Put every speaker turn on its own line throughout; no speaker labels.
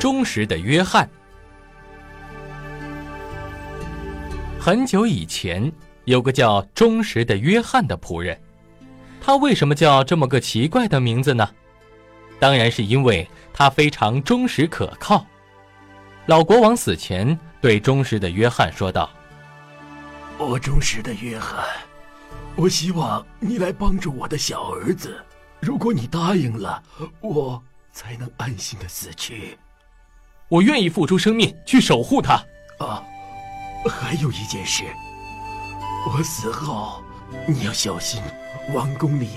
忠实的约翰。很久以前，有个叫忠实的约翰的仆人，他为什么叫这么个奇怪的名字呢？当然是因为他非常忠实可靠。老国王死前对忠实的约翰说道：“
我忠实的约翰，我希望你来帮助我的小儿子。如果你答应了，我才能安心的死去。”
我愿意付出生命去守护他。
啊，还有一件事，我死后你要小心王宫里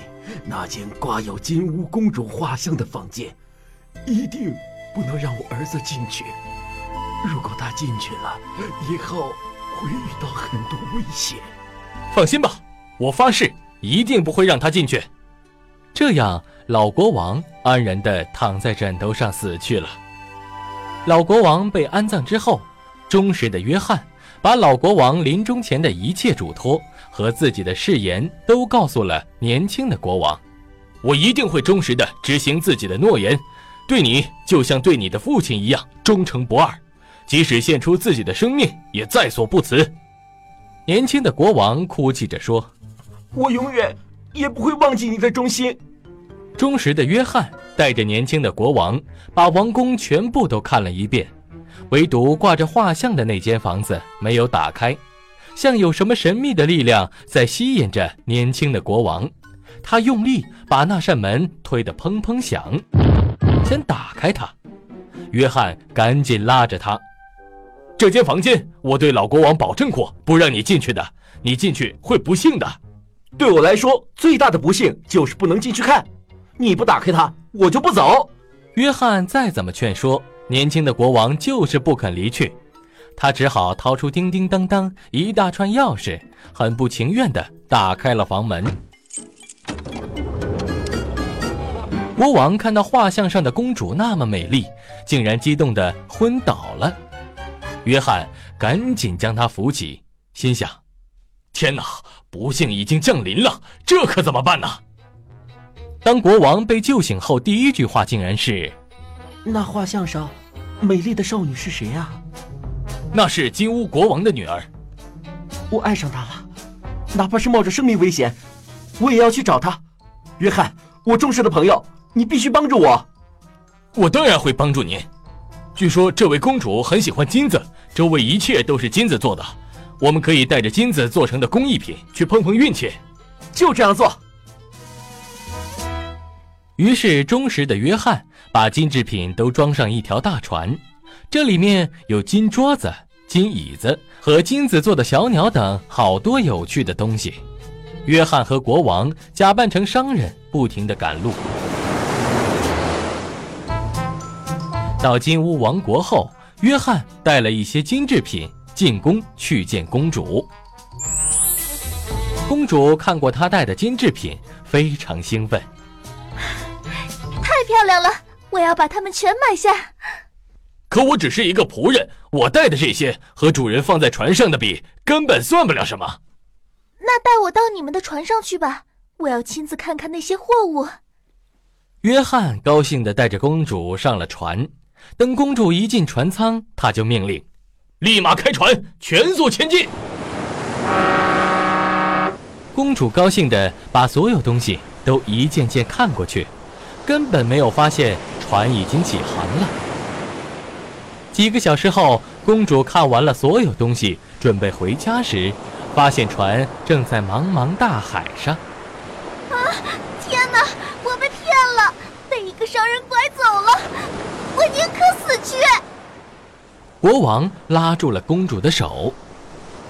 那间挂有金乌公主画像的房间，一定不能让我儿子进去。如果他进去了，以后会遇到很多危险。
放心吧，我发誓一定不会让他进去。这样，老国王安然地躺在枕头上死去了。老国王被安葬之后，忠实的约翰把老国王临终前的一切嘱托和自己的誓言都告诉了年轻的国王。我一定会忠实的执行自己的诺言，对你就像对你的父亲一样忠诚不二，即使献出自己的生命也在所不辞。年轻的国王哭泣着说：“
我永远也不会忘记你的忠心。”
忠实的约翰。带着年轻的国王，把王宫全部都看了一遍，唯独挂着画像的那间房子没有打开，像有什么神秘的力量在吸引着年轻的国王。他用力把那扇门推得砰砰响，想打开它。约翰赶紧拉着他：“这间房间，我对老国王保证过，不让你进去的。你进去会不幸的。
对我来说，最大的不幸就是不能进去看。你不打开它。”我就不走。
约翰再怎么劝说，年轻的国王就是不肯离去。他只好掏出叮叮当当一大串钥匙，很不情愿地打开了房门。国王看到画像上的公主那么美丽，竟然激动得昏倒了。约翰赶紧将她扶起，心想：天哪，不幸已经降临了，这可怎么办呢？当国王被救醒后，第一句话竟然是：“
那画像上美丽的少女是谁呀？”“
那是金乌国王的女儿。”“
我爱上她了，哪怕是冒着生命危险，我也要去找她。”“约翰，我忠实的朋友，你必须帮助我。”“
我当然会帮助您。据说这位公主很喜欢金子，周围一切都是金子做的，我们可以带着金子做成的工艺品去碰碰运气。”“
就这样做。”
于是，忠实的约翰把金制品都装上一条大船，这里面有金桌子、金椅子和金子做的小鸟等好多有趣的东西。约翰和国王假扮成商人，不停地赶路。到金屋王国后，约翰带了一些金制品进宫去见公主。公主看过他带的金制品，非常兴奋。
漂亮了，我要把它们全买下。
可我只是一个仆人，我带的这些和主人放在船上的比，根本算不了什么。
那带我到你们的船上去吧，我要亲自看看那些货物。
约翰高兴地带着公主上了船。等公主一进船舱，他就命令：“立马开船，全速前进。”公主高兴地把所有东西都一件件看过去。根本没有发现船已经起航了。几个小时后，公主看完了所有东西，准备回家时，发现船正在茫茫大海上。
啊！天哪！我被骗了，被一个商人拐走了。我宁可死去。
国王拉住了公主的手。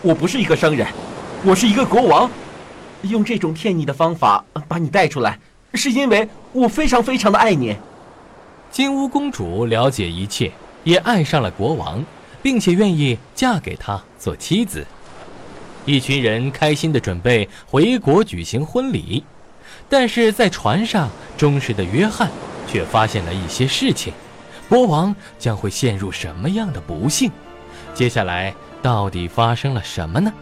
我不是一个商人，我是一个国王。用这种骗你的方法把你带出来。是因为我非常非常的爱你。
金乌公主了解一切，也爱上了国王，并且愿意嫁给他做妻子。一群人开心地准备回国举行婚礼，但是在船上，忠实的约翰却发现了一些事情。国王将会陷入什么样的不幸？接下来到底发生了什么呢？